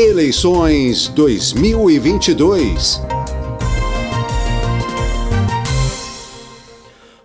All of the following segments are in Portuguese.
Eleições 2022.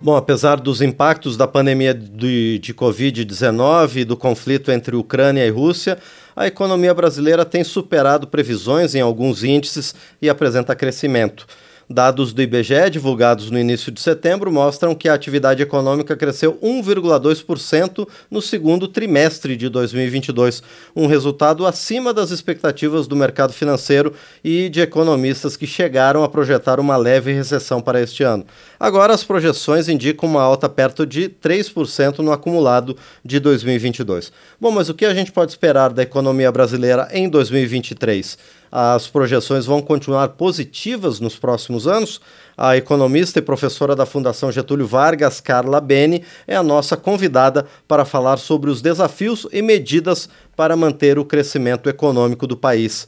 Bom, apesar dos impactos da pandemia de, de Covid-19 e do conflito entre Ucrânia e Rússia, a economia brasileira tem superado previsões em alguns índices e apresenta crescimento. Dados do IBGE, divulgados no início de setembro, mostram que a atividade econômica cresceu 1,2% no segundo trimestre de 2022, um resultado acima das expectativas do mercado financeiro e de economistas que chegaram a projetar uma leve recessão para este ano. Agora, as projeções indicam uma alta perto de 3% no acumulado de 2022. Bom, mas o que a gente pode esperar da economia brasileira em 2023? As projeções vão continuar positivas nos próximos anos? A economista e professora da Fundação Getúlio Vargas, Carla Beni, é a nossa convidada para falar sobre os desafios e medidas para manter o crescimento econômico do país.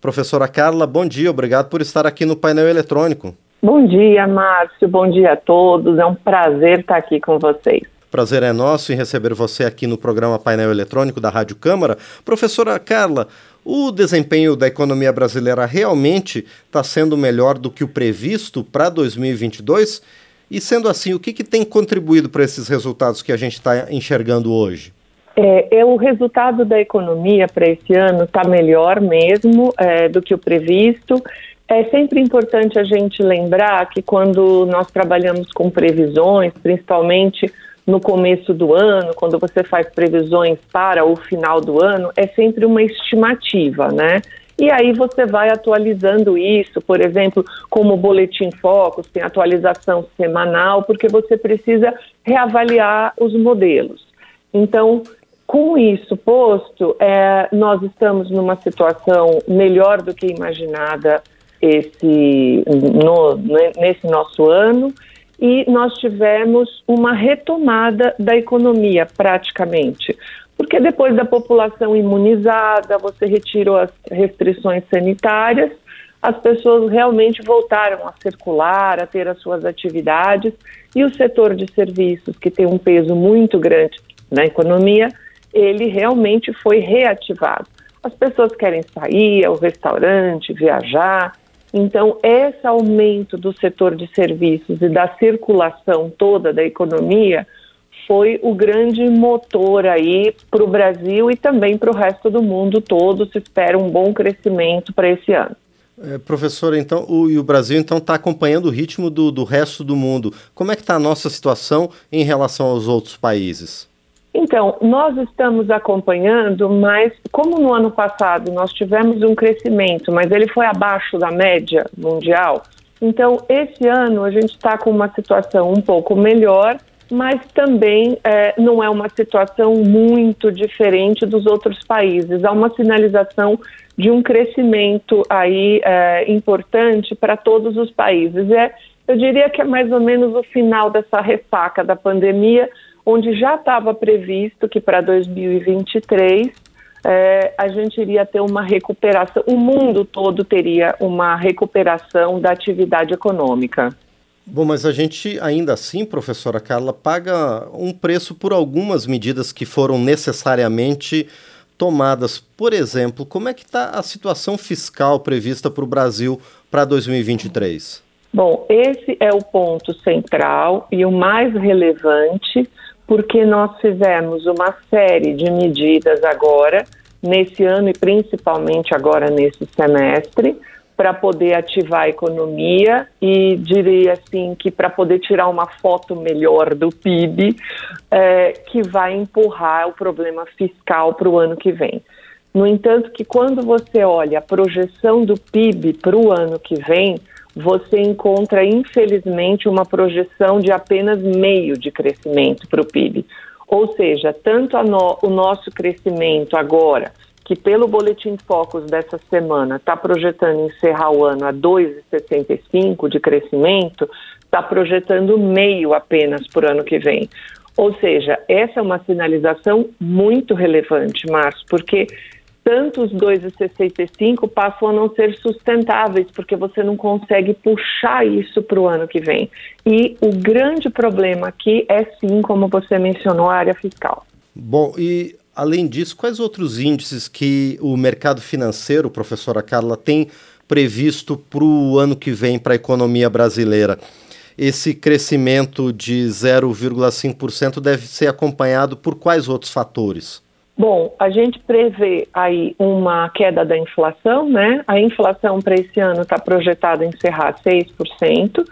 Professora Carla, bom dia, obrigado por estar aqui no painel eletrônico. Bom dia, Márcio, bom dia a todos, é um prazer estar aqui com vocês. Prazer é nosso em receber você aqui no programa Painel Eletrônico da Rádio Câmara. Professora Carla, o desempenho da economia brasileira realmente está sendo melhor do que o previsto para 2022? E sendo assim, o que, que tem contribuído para esses resultados que a gente está enxergando hoje? É, é, o resultado da economia para esse ano está melhor mesmo é, do que o previsto. É sempre importante a gente lembrar que quando nós trabalhamos com previsões, principalmente no começo do ano, quando você faz previsões para o final do ano, é sempre uma estimativa, né? E aí você vai atualizando isso, por exemplo, como o Boletim Focus tem atualização semanal, porque você precisa reavaliar os modelos. Então, com isso posto, é, nós estamos numa situação melhor do que imaginada esse, no, nesse nosso ano e nós tivemos uma retomada da economia, praticamente. Porque depois da população imunizada, você retirou as restrições sanitárias, as pessoas realmente voltaram a circular, a ter as suas atividades, e o setor de serviços, que tem um peso muito grande na economia, ele realmente foi reativado. As pessoas querem sair ao restaurante, viajar, então, esse aumento do setor de serviços e da circulação toda da economia foi o grande motor aí para o Brasil e também para o resto do mundo todo. Se espera um bom crescimento para esse ano. É, professora, então, o, e o Brasil então está acompanhando o ritmo do, do resto do mundo. Como é que está a nossa situação em relação aos outros países? Então, nós estamos acompanhando, mas como no ano passado nós tivemos um crescimento, mas ele foi abaixo da média mundial, então esse ano a gente está com uma situação um pouco melhor, mas também é, não é uma situação muito diferente dos outros países. Há uma sinalização de um crescimento aí é, importante para todos os países. É, eu diria que é mais ou menos o final dessa ressaca da pandemia onde já estava previsto que para 2023 é, a gente iria ter uma recuperação, o mundo todo teria uma recuperação da atividade econômica. Bom, mas a gente ainda assim, professora Carla, paga um preço por algumas medidas que foram necessariamente tomadas. Por exemplo, como é que está a situação fiscal prevista para o Brasil para 2023? Bom, esse é o ponto central e o mais relevante, porque nós fizemos uma série de medidas agora, nesse ano e principalmente agora nesse semestre, para poder ativar a economia e diria assim que para poder tirar uma foto melhor do PIB, é, que vai empurrar o problema fiscal para o ano que vem. No entanto, que quando você olha a projeção do PIB para o ano que vem, você encontra, infelizmente, uma projeção de apenas meio de crescimento para o PIB. Ou seja, tanto no, o nosso crescimento agora, que pelo Boletim Focus dessa semana está projetando encerrar o ano a 2,65 de crescimento, está projetando meio apenas por ano que vem. Ou seja, essa é uma sinalização muito relevante, Márcio, porque tanto os 2,65 passam a não ser sustentáveis, porque você não consegue puxar isso para o ano que vem. E o grande problema aqui é sim, como você mencionou, a área fiscal. Bom, e Além disso, quais outros índices que o mercado financeiro, professora Carla, tem previsto para o ano que vem para a economia brasileira? Esse crescimento de 0,5% deve ser acompanhado por quais outros fatores? Bom, a gente prevê aí uma queda da inflação, né? A inflação para esse ano está projetada encerrar 6%,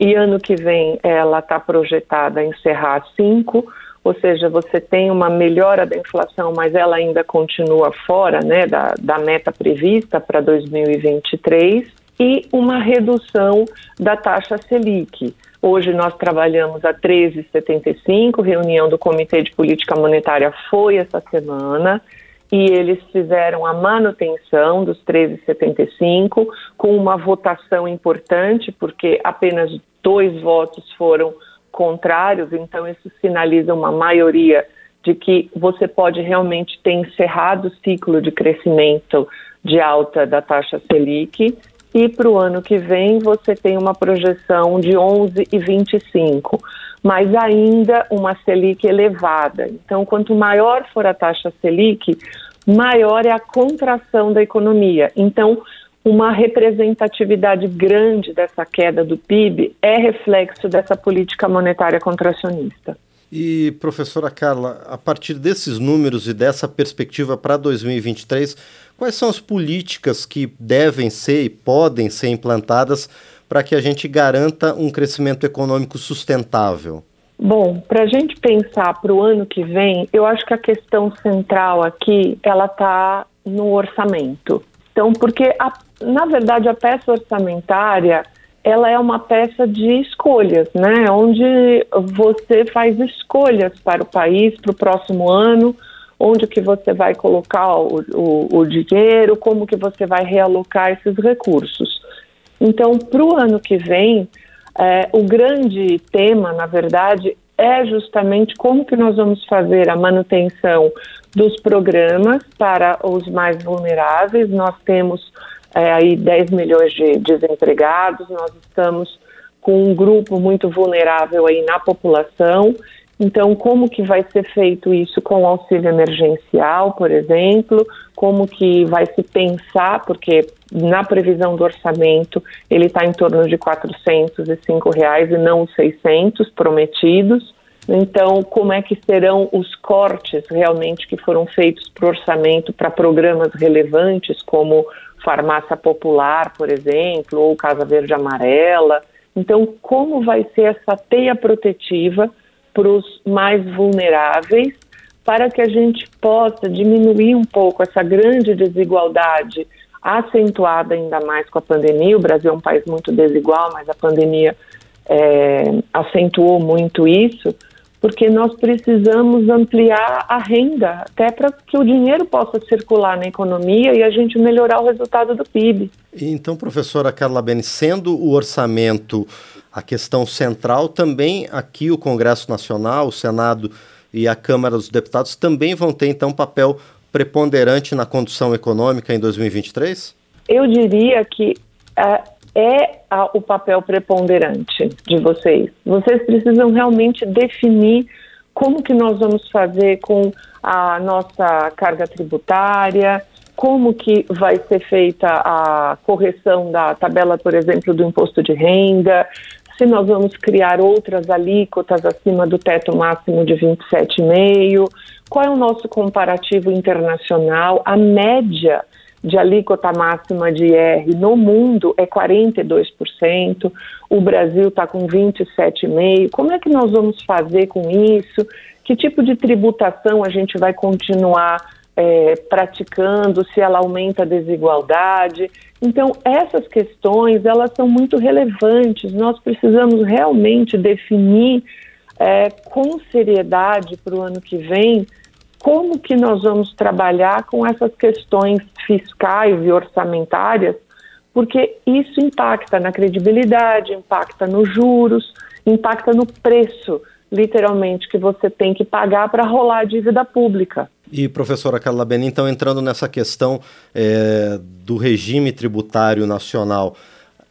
e ano que vem ela está projetada encerrar 5%, ou seja, você tem uma melhora da inflação, mas ela ainda continua fora né, da, da meta prevista para 2023, e uma redução da taxa Selic. Hoje nós trabalhamos a 13,75, reunião do Comitê de Política Monetária foi essa semana, e eles fizeram a manutenção dos 13,75 com uma votação importante, porque apenas dois votos foram contrários, então isso sinaliza uma maioria de que você pode realmente ter encerrado o ciclo de crescimento de alta da taxa Selic e para o ano que vem você tem uma projeção de 11,25, mas ainda uma Selic elevada. Então, quanto maior for a taxa Selic, maior é a contração da economia. Então, uma representatividade grande dessa queda do PIB é reflexo dessa política monetária contracionista. E, professora Carla, a partir desses números e dessa perspectiva para 2023, quais são as políticas que devem ser e podem ser implantadas para que a gente garanta um crescimento econômico sustentável? Bom, para a gente pensar para o ano que vem, eu acho que a questão central aqui ela está no orçamento. Então, porque a, na verdade a peça orçamentária ela é uma peça de escolhas, né? Onde você faz escolhas para o país, para o próximo ano, onde que você vai colocar o, o, o dinheiro, como que você vai realocar esses recursos. Então, para o ano que vem, é, o grande tema, na verdade, é justamente como que nós vamos fazer a manutenção dos programas para os mais vulneráveis. Nós temos é, aí 10 milhões de desempregados, nós estamos com um grupo muito vulnerável aí na população. Então, como que vai ser feito isso com o auxílio emergencial, por exemplo? Como que vai se pensar, porque na previsão do orçamento ele está em torno de 405 reais e não os 600 prometidos. Então, como é que serão os cortes realmente que foram feitos para o orçamento para programas relevantes como farmácia popular, por exemplo, ou Casa Verde Amarela. Então, como vai ser essa teia protetiva para os mais vulneráveis, para que a gente possa diminuir um pouco essa grande desigualdade acentuada ainda mais com a pandemia. O Brasil é um país muito desigual, mas a pandemia é, acentuou muito isso porque nós precisamos ampliar a renda, até para que o dinheiro possa circular na economia e a gente melhorar o resultado do PIB. Então, professora Carla Beni, sendo o orçamento a questão central, também aqui o Congresso Nacional, o Senado e a Câmara dos Deputados também vão ter, então, papel preponderante na condução econômica em 2023? Eu diria que uh, é a, o papel preponderante de vocês. Vocês precisam realmente definir como que nós vamos fazer com a nossa carga tributária, como que vai ser feita a correção da tabela, por exemplo, do imposto de renda, se nós vamos criar outras alíquotas acima do teto máximo de 27,5, qual é o nosso comparativo internacional, a média de alíquota máxima de IR no mundo é 42%, o Brasil está com 27,5%. Como é que nós vamos fazer com isso? Que tipo de tributação a gente vai continuar é, praticando, se ela aumenta a desigualdade? Então, essas questões, elas são muito relevantes. Nós precisamos realmente definir é, com seriedade para o ano que vem como que nós vamos trabalhar com essas questões fiscais e orçamentárias, porque isso impacta na credibilidade, impacta nos juros, impacta no preço, literalmente, que você tem que pagar para rolar a dívida pública. E, professora Carla Beni, então, entrando nessa questão é, do regime tributário nacional,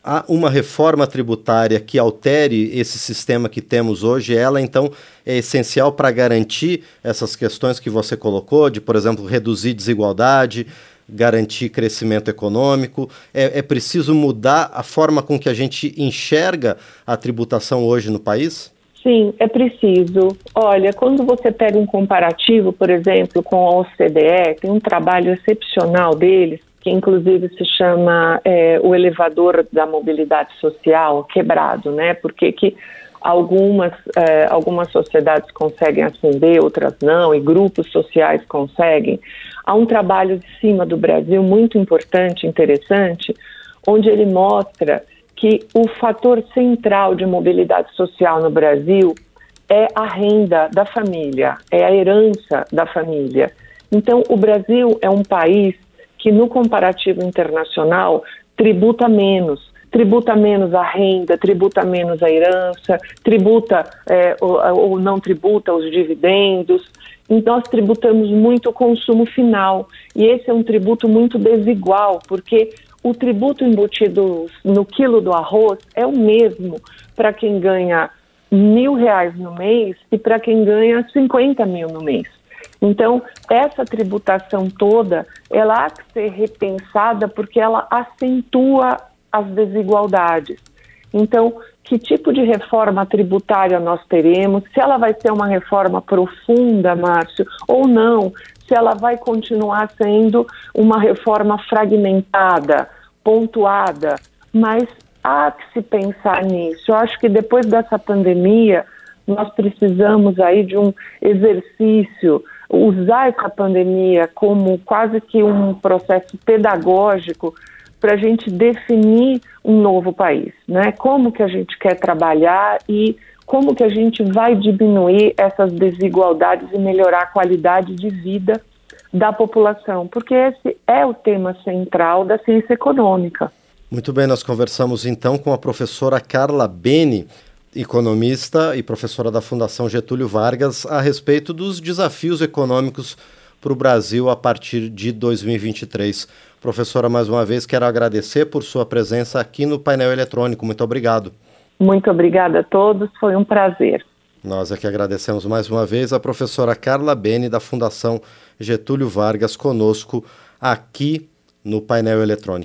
há uma reforma tributária que altere esse sistema que temos hoje, ela então é essencial para garantir essas questões que você colocou, de, por exemplo, reduzir desigualdade, garantir crescimento econômico. É, é preciso mudar a forma com que a gente enxerga a tributação hoje no país? Sim, é preciso. Olha, quando você pega um comparativo, por exemplo, com a OCDE, tem um trabalho excepcional deles, que inclusive se chama é, o elevador da mobilidade social quebrado, né? Porque que algumas, é, algumas sociedades conseguem ascender, outras não, e grupos sociais conseguem. Há um trabalho de cima do Brasil muito importante, interessante, onde ele mostra que o fator central de mobilidade social no Brasil é a renda da família, é a herança da família. Então, o Brasil é um país que, no comparativo internacional, tributa menos. Tributa menos a renda, tributa menos a herança, tributa é, ou, ou não tributa os dividendos. Então, nós tributamos muito o consumo final. E esse é um tributo muito desigual, porque o tributo embutido no quilo do arroz é o mesmo para quem ganha mil reais no mês e para quem ganha 50 mil no mês. Então, essa tributação toda, ela há que ser repensada porque ela acentua as desigualdades. Então, que tipo de reforma tributária nós teremos? Se ela vai ser uma reforma profunda, Márcio, ou não? se ela vai continuar sendo uma reforma fragmentada, pontuada, mas há que se pensar nisso. Eu acho que depois dessa pandemia, nós precisamos aí de um exercício, usar essa pandemia como quase que um processo pedagógico para a gente definir um novo país, né? Como que a gente quer trabalhar e como que a gente vai diminuir essas desigualdades e melhorar a qualidade de vida da população, porque esse é o tema central da ciência econômica. Muito bem, nós conversamos então com a professora Carla Beni, economista e professora da Fundação Getúlio Vargas, a respeito dos desafios econômicos para o Brasil a partir de 2023. Professora, mais uma vez, quero agradecer por sua presença aqui no painel eletrônico. Muito obrigado. Muito obrigada a todos, foi um prazer. Nós aqui agradecemos mais uma vez a professora Carla Bene, da Fundação Getúlio Vargas, conosco aqui no painel eletrônico.